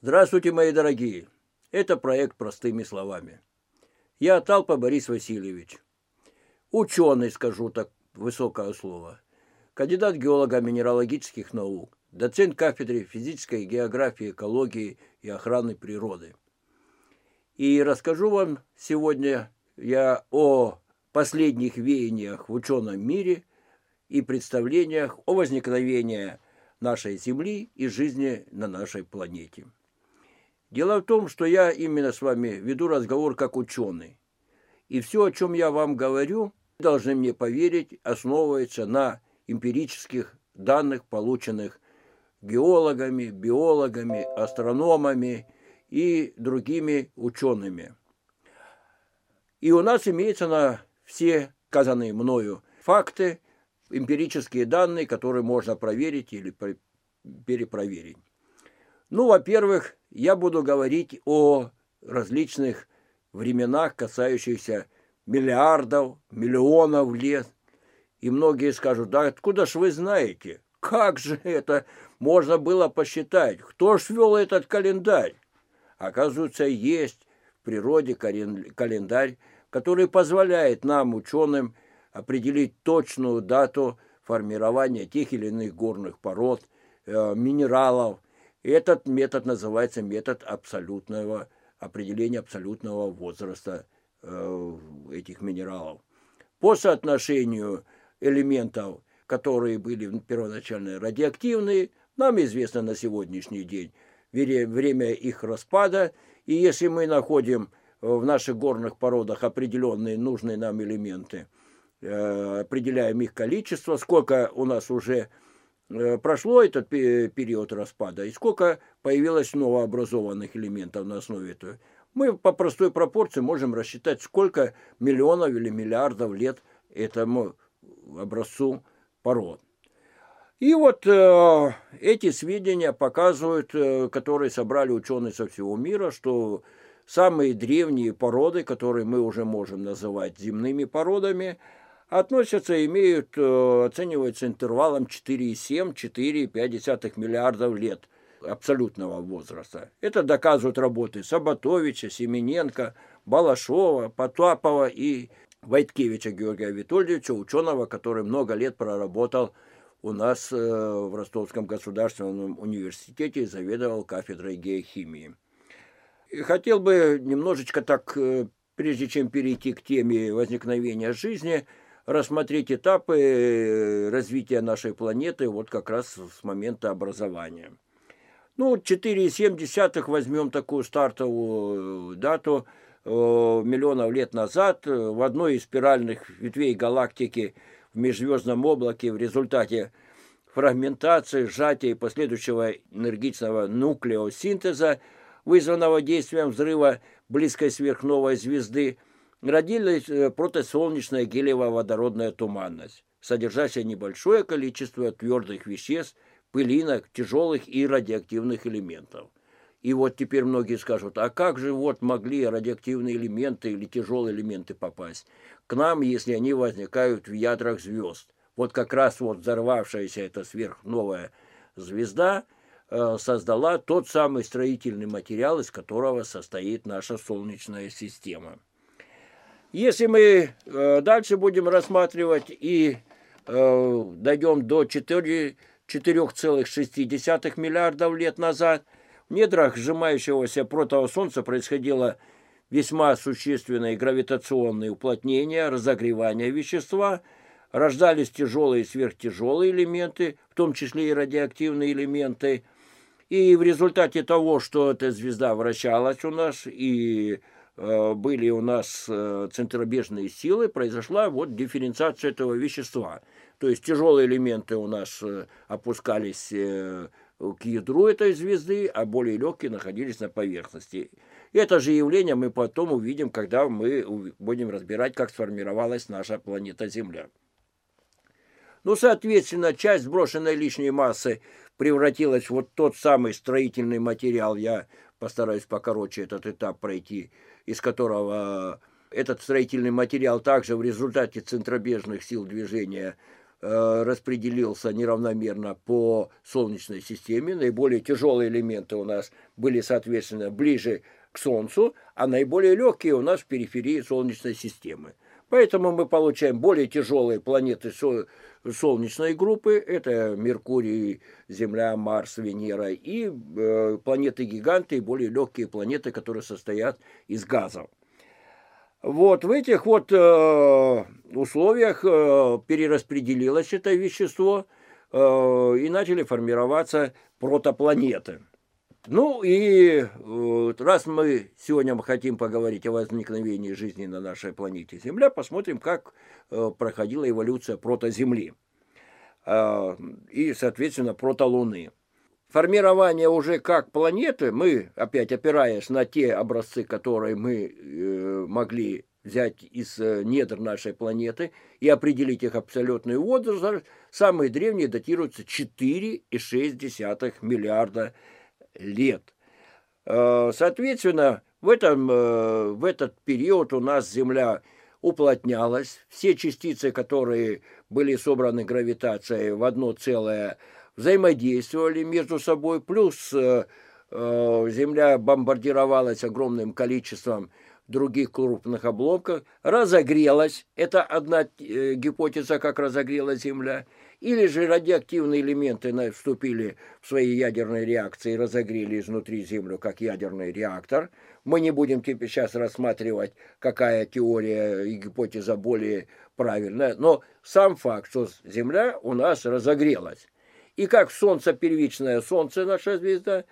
Здравствуйте, мои дорогие! Это проект «Простыми словами». Я Талпа Борис Васильевич. Ученый, скажу так, высокое слово. Кандидат геолога минералогических наук. Доцент кафедры физической географии, экологии и охраны природы. И расскажу вам сегодня я о последних веяниях в ученом мире и представлениях о возникновении нашей Земли и жизни на нашей планете. Дело в том, что я именно с вами веду разговор как ученый. И все, о чем я вам говорю, должны мне поверить, основывается на эмпирических данных, полученных геологами, биологами, астрономами и другими учеными. И у нас имеется на все сказанные мною факты, эмпирические данные, которые можно проверить или перепроверить. Ну, во-первых, я буду говорить о различных временах, касающихся миллиардов, миллионов лет. И многие скажут, да откуда ж вы знаете? Как же это можно было посчитать? Кто ж вел этот календарь? Оказывается, есть в природе календарь, который позволяет нам, ученым, определить точную дату формирования тех или иных горных пород, э, минералов, этот метод называется метод абсолютного определения абсолютного возраста э, этих минералов. По соотношению элементов, которые были первоначально радиоактивные, нам известно на сегодняшний день время их распада, и если мы находим в наших горных породах определенные нужные нам элементы, э, определяем их количество, сколько у нас уже Э, прошло этот период распада, и сколько появилось новообразованных элементов на основе этого. Мы по простой пропорции можем рассчитать, сколько миллионов или миллиардов лет этому образцу пород. И вот э, эти сведения показывают, э, которые собрали ученые со всего мира, что самые древние породы, которые мы уже можем называть земными породами, относятся, имеют, э, оцениваются интервалом 4,7-4,5 миллиардов лет абсолютного возраста. Это доказывают работы Сабатовича, Семененко, Балашова, Потапова и Войткевича Георгия Витольевича, ученого, который много лет проработал у нас э, в Ростовском государственном университете и заведовал кафедрой геохимии. И хотел бы немножечко так, э, прежде чем перейти к теме возникновения жизни, рассмотреть этапы э, развития нашей планеты вот как раз с момента образования. Ну, 4,7 возьмем такую стартовую э, дату э, миллионов лет назад в одной из спиральных ветвей галактики в межзвездном облаке в результате фрагментации, сжатия и последующего энергичного нуклеосинтеза, вызванного действием взрыва близкой сверхновой звезды, родилась э, протосолнечная гелево-водородная туманность, содержащая небольшое количество твердых веществ, пылинок, тяжелых и радиоактивных элементов. И вот теперь многие скажут, а как же вот могли радиоактивные элементы или тяжелые элементы попасть к нам, если они возникают в ядрах звезд? Вот как раз вот взорвавшаяся эта сверхновая звезда э, создала тот самый строительный материал, из которого состоит наша Солнечная система. Если мы э, дальше будем рассматривать и э, дойдем до 4,6 миллиардов лет назад, в недрах сжимающегося протого Солнца происходило весьма существенное гравитационное уплотнение, разогревание вещества, рождались тяжелые и сверхтяжелые элементы, в том числе и радиоактивные элементы. И в результате того, что эта звезда вращалась у нас и были у нас э, центробежные силы, произошла вот дифференциация этого вещества. То есть тяжелые элементы у нас э, опускались к ядру этой звезды, а более легкие находились на поверхности. Это же явление мы потом увидим, когда мы будем разбирать, как сформировалась наша планета Земля. Ну, соответственно, часть сброшенной лишней массы превратилась в вот тот самый строительный материал. Я постараюсь покороче этот этап пройти из которого этот строительный материал также в результате центробежных сил движения э, распределился неравномерно по Солнечной системе. Наиболее тяжелые элементы у нас были, соответственно, ближе к Солнцу, а наиболее легкие у нас в периферии Солнечной системы. Поэтому мы получаем более тяжелые планеты Солнечной группы. Это Меркурий, Земля, Марс, Венера. И э, планеты-гиганты, и более легкие планеты, которые состоят из газов. Вот в этих вот э, условиях э, перераспределилось это вещество э, и начали формироваться протопланеты. Ну и э, раз мы сегодня хотим поговорить о возникновении жизни на нашей планете Земля, посмотрим, как э, проходила эволюция протоземли э, и, соответственно, протолуны. Формирование уже как планеты, мы, опять опираясь на те образцы, которые мы могли взять из недр нашей планеты и определить их абсолютный возраст, самые древние датируются 4,6 миллиарда лет лет. Э, соответственно, в, этом, э, в этот период у нас Земля уплотнялась. Все частицы, которые были собраны гравитацией в одно целое, взаимодействовали между собой. Плюс э, Земля бомбардировалась огромным количеством других крупных обломков, разогрелась. Это одна гипотеза, как разогрелась Земля – или же радиоактивные элементы вступили в свои ядерные реакции и разогрели изнутри Землю как ядерный реактор. Мы не будем теперь сейчас рассматривать, какая теория и гипотеза более правильная, но сам факт, что Земля у нас разогрелась. И как Солнце, первичное Солнце, наша звезда,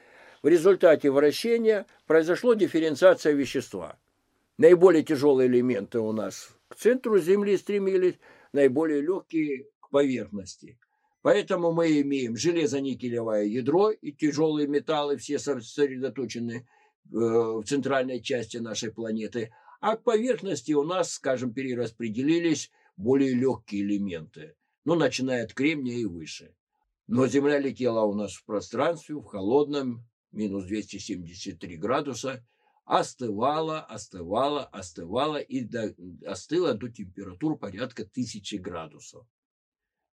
в результате вращения произошла дифференциация вещества. Наиболее тяжелые элементы у нас к центру Земли стремились, наиболее легкие поверхности. Поэтому мы имеем железо-никелевое ядро и тяжелые металлы, все сосредоточены э, в центральной части нашей планеты. А к поверхности у нас, скажем, перераспределились более легкие элементы, ну, начиная от кремния и выше. Но Земля летела у нас в пространстве, в холодном, минус 273 градуса, остывала, остывала, остывала и до, остыла до температур порядка тысячи градусов.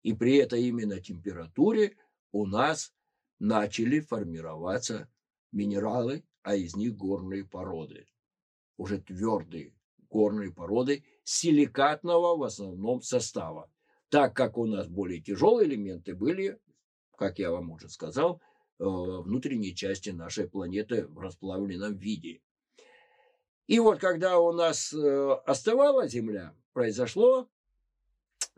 И при этой именно температуре у нас начали формироваться минералы, а из них горные породы. Уже твердые горные породы силикатного в основном состава. Так как у нас более тяжелые элементы были, как я вам уже сказал, э, внутренней части нашей планеты в расплавленном виде. И вот когда у нас э, остывала Земля, произошло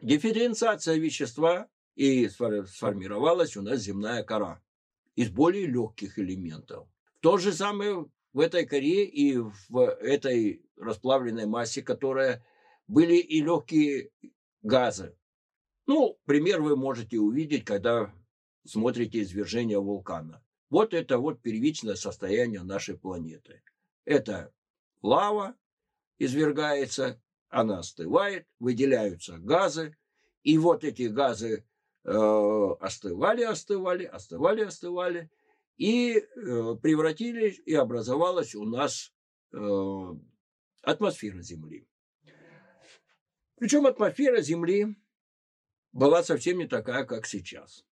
дифференциация вещества и сформировалась у нас земная кора из более легких элементов. То же самое в этой коре и в этой расплавленной массе, которая были и легкие газы. Ну, пример вы можете увидеть, когда смотрите извержение вулкана. Вот это вот первичное состояние нашей планеты. Это лава извергается, она остывает, выделяются газы, и вот эти газы э, остывали, остывали, остывали, остывали, и э, превратились, и образовалась у нас э, атмосфера Земли. Причем атмосфера Земли была совсем не такая, как сейчас.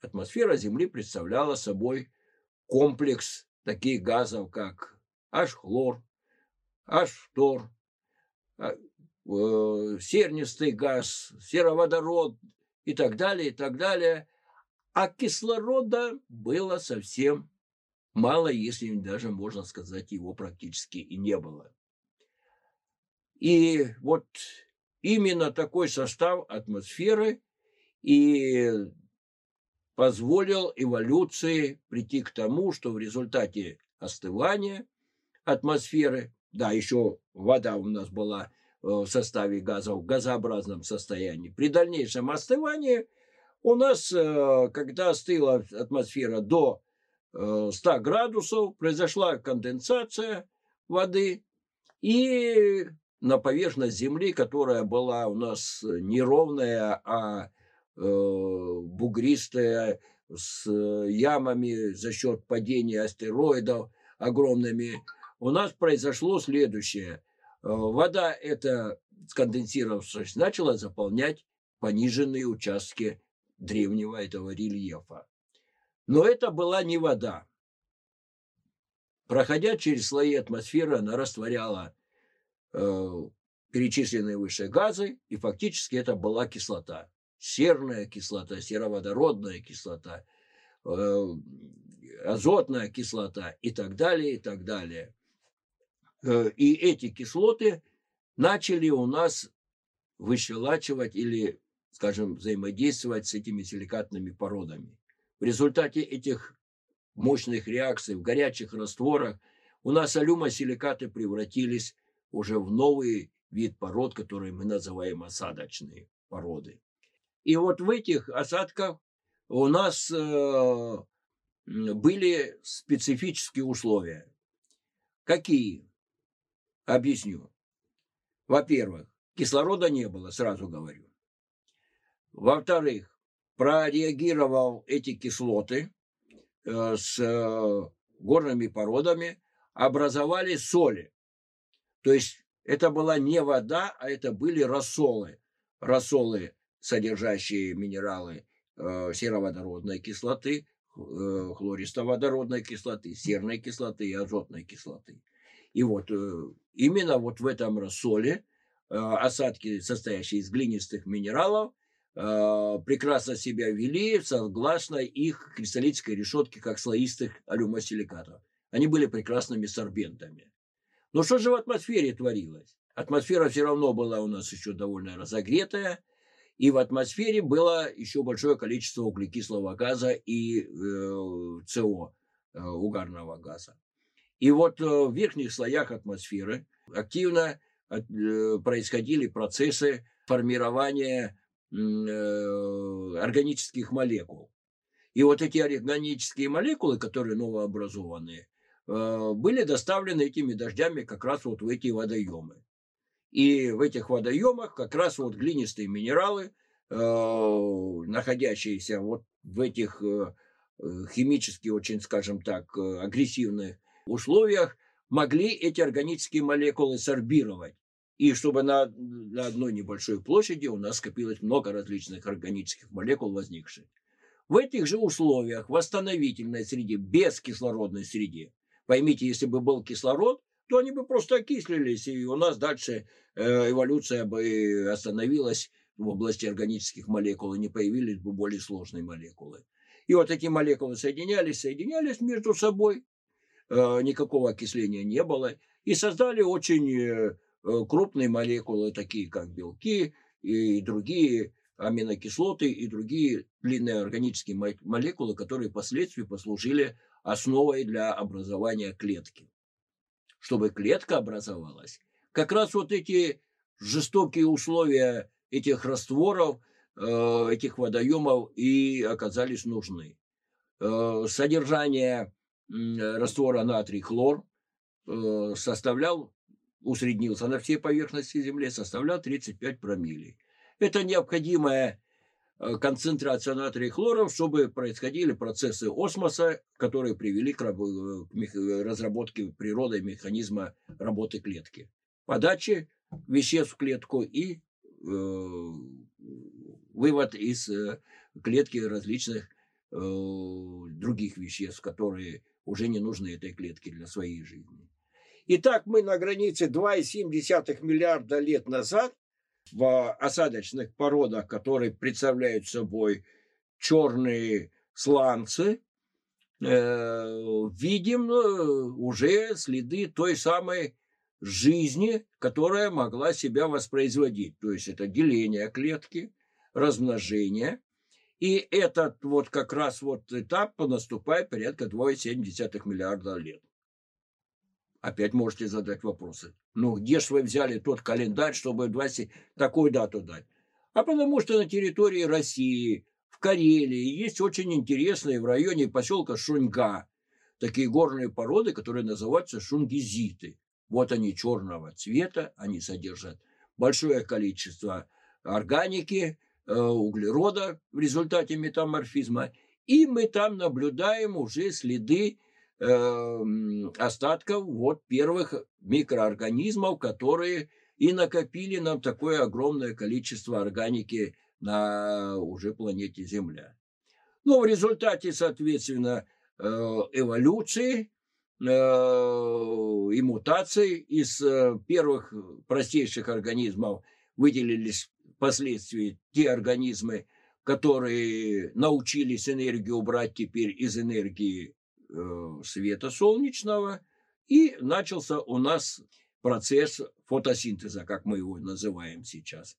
Атмосфера Земли представляла собой комплекс таких газов, как H-хлор, H-фтор, а, сернистый газ, сероводород и так далее, и так далее. А кислорода было совсем мало, если даже можно сказать, его практически и не было. И вот именно такой состав атмосферы и позволил эволюции прийти к тому, что в результате остывания атмосферы, да, еще вода у нас была Э, в составе газа в газообразном состоянии. При дальнейшем остывании у нас, э, когда остыла атмосфера до 100 э, градусов, произошла конденсация воды, и на поверхность Земли, которая была у нас неровная, а бугристая, с ямами за счет падения астероидов огромными, у нас произошло следующее – Э, вода эта, сконденсировавшись, начала заполнять пониженные участки древнего этого рельефа. Но это была не вода. Проходя через слои атмосферы, она растворяла э, перечисленные выше газы, и фактически это была кислота. Серная кислота, сероводородная кислота, э, азотная кислота и так далее, и так далее. Э, и эти кислоты начали у нас выщелачивать или, скажем, взаимодействовать с этими силикатными породами. В результате этих мощных реакций в горячих растворах у нас алюмосиликаты превратились уже в новый вид пород, которые мы называем осадочные породы. И вот в этих осадках у нас э, были специфические условия. Какие? Объясню. Во-первых, кислорода не было, сразу говорю. Во-вторых, прореагировал эти кислоты э, с э, горными породами, образовали соли. То есть это была не вода, а это были рассолы. Рассолы, содержащие минералы э, сероводородной кислоты, хлористоводородной кислоты, серной кислоты и азотной кислоты. И вот именно вот в этом рассоле осадки, состоящие из глинистых минералов, Э, прекрасно себя вели согласно их кристаллической решетке, как слоистых алюмосиликатов. Они были прекрасными сорбентами. Но что же в атмосфере творилось? Атмосфера все равно была у нас еще довольно разогретая, и в атмосфере было еще большое количество углекислого газа и э, СО, э, угарного газа. И вот э, в верхних слоях атмосферы активно э, происходили процессы формирования Э, органических молекул. И вот эти органические молекулы, которые новообразованные, были доставлены этими дождями как раз вот в эти водоемы. И в этих водоемах как раз вот глинистые минералы, находящиеся вот в этих химически очень, скажем так, агрессивных условиях, могли эти органические молекулы сорбировать и чтобы на, на одной небольшой площади у нас скопилось много различных органических молекул возникших. В этих же условиях восстановительной среде, без кислородной среде, поймите, если бы был кислород, то они бы просто окислились, и у нас дальше э, эволюция бы остановилась в области органических молекул, и не появились бы более сложные молекулы. И вот эти молекулы соединялись, соединялись между собой, никакого окисления не было, и создали очень э, Э, крупные молекулы, такие как белки и другие аминокислоты и другие длинные органические молекулы, которые впоследствии послужили основой для образования клетки. Чтобы клетка образовалась, как раз вот эти жестокие условия этих растворов, э, этих водоемов и оказались нужны. Э, содержание раствора натрий-хлор составлял усреднился на всей поверхности Земли, составлял 35 промиллей. Это необходимая э, концентрация натрия и хлоров, чтобы происходили процессы осмоса, которые привели к разработке природой механизма работы клетки. Подачи веществ в клетку и э, вывод из э, клетки различных э, других веществ, которые уже не нужны этой клетке для своей жизни. Итак, мы на границе 2,7 миллиарда лет назад в осадочных породах, которые представляют собой черные сланцы, э, видим э, уже следы той самой жизни, которая могла себя воспроизводить. То есть это деление клетки, размножение. И этот вот как раз вот этап наступает порядка 2,7 миллиарда лет опять можете задать вопросы. Ну, где же вы взяли тот календарь, чтобы 20, такую дату дать? А потому что на территории России, в Карелии, есть очень интересные в районе поселка Шуньга такие горные породы, которые называются шунгизиты. Вот они черного цвета, они содержат большое количество органики, углерода в результате метаморфизма. И мы там наблюдаем уже следы Эм, остатков вот первых микроорганизмов, которые и накопили нам такое огромное количество органики на уже планете Земля. Но в результате, соответственно, э, эволюции э, и мутаций из э, первых простейших организмов выделились впоследствии те организмы, которые научились энергию брать теперь из энергии света солнечного, и начался у нас процесс фотосинтеза, как мы его называем сейчас.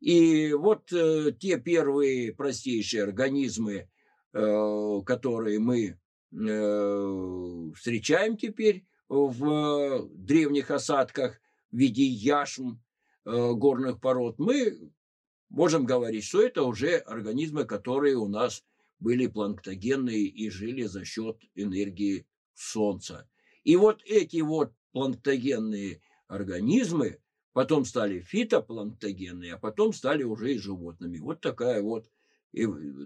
И вот э, те первые простейшие организмы, э, которые мы э, встречаем теперь в древних осадках в виде яшм э, горных пород, мы можем говорить, что это уже организмы, которые у нас были планктогенные и жили за счет энергии Солнца. И вот эти вот планктогенные организмы потом стали фитопланктогенные, а потом стали уже и животными. Вот такая вот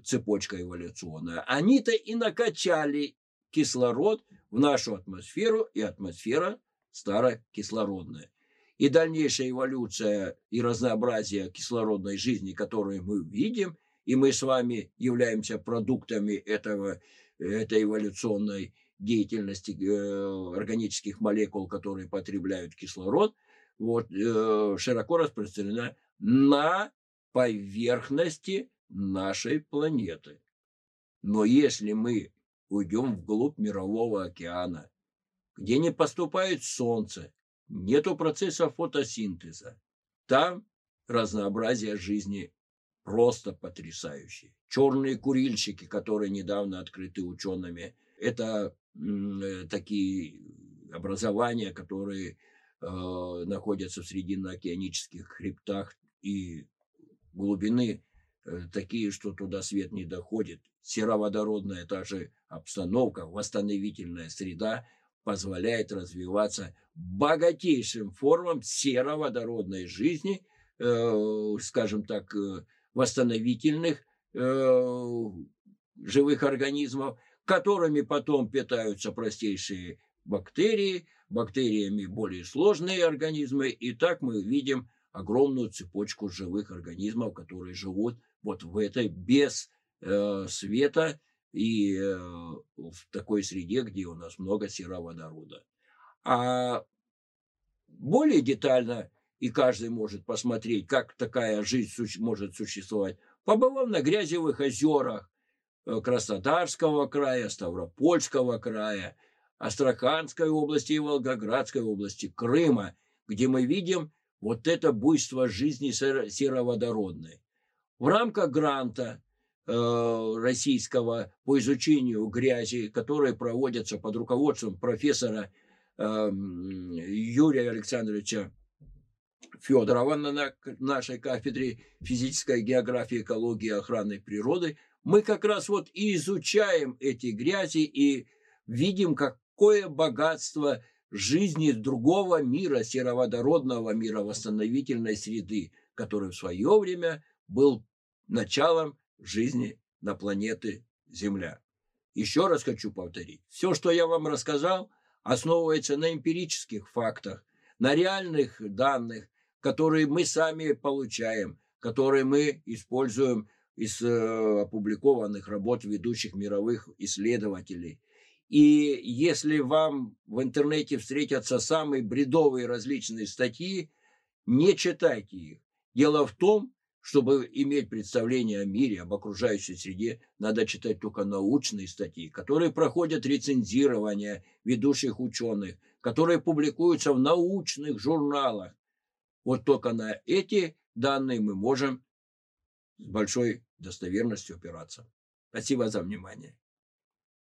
цепочка эволюционная. Они-то и накачали кислород в нашу атмосферу, и атмосфера старокислородная. И дальнейшая эволюция и разнообразие кислородной жизни, которую мы видим, и мы с вами являемся продуктами этого, этой эволюционной деятельности э, органических молекул, которые потребляют кислород, вот, э, широко распространена на поверхности нашей планеты. Но если мы уйдем вглубь мирового океана, где не поступает солнце, нету процесса фотосинтеза, там разнообразие жизни просто потрясающее. Черные курильщики, которые недавно открыты учеными, это Э, такие образования, которые э, находятся в срединно-океанических хребтах и глубины э, такие, что туда свет не доходит. Сероводородная та же обстановка, восстановительная среда позволяет развиваться богатейшим формам сероводородной жизни, э, скажем так, э, восстановительных э, живых организмов, которыми потом питаются простейшие бактерии, бактериями более сложные организмы. И так мы видим огромную цепочку живых организмов, которые живут вот в этой без света и э, в такой среде, где у нас много сероводорода. А более детально, и каждый может посмотреть, как такая жизнь может существовать, побывав на грязевых озерах, Э, Краснодарского края, Ставропольского края, Астраханской области и Волгоградской области, Крыма, где мы видим вот это буйство жизни сероводородной. В рамках гранта российского по изучению грязи, которые проводятся под руководством профессора э, Юрия Александровича Федорова на нашей кафедре физической географии, экологии охраны природы – мы как раз вот и изучаем эти грязи и видим, какое богатство жизни другого мира, сероводородного мира, восстановительной среды, который в свое время был началом жизни на планете Земля. Еще раз хочу повторить. Все, что я вам рассказал, основывается на эмпирических фактах, на реальных данных, которые мы сами получаем, которые мы используем из э, опубликованных работ ведущих мировых исследователей. И если вам в интернете встретятся самые бредовые различные статьи, не читайте их. Дело в том, чтобы иметь представление о мире, об окружающей среде, надо читать только научные статьи, которые проходят рецензирование ведущих ученых, которые публикуются в научных журналах. Вот только на эти данные мы можем с большой достоверностью опираться. Спасибо за внимание.